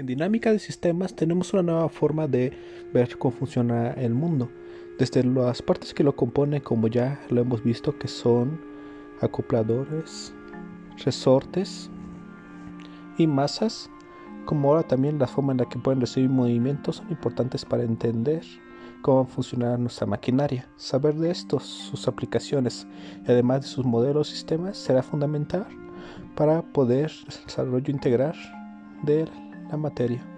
En dinámica de sistemas tenemos una nueva forma de ver cómo funciona el mundo. Desde las partes que lo componen, como ya lo hemos visto, que son acopladores, resortes y masas, como ahora también la forma en la que pueden recibir movimientos son importantes para entender cómo funciona nuestra maquinaria. Saber de estos, sus aplicaciones y además de sus modelos y sistemas será fundamental para poder desarrollo integrar de la materia.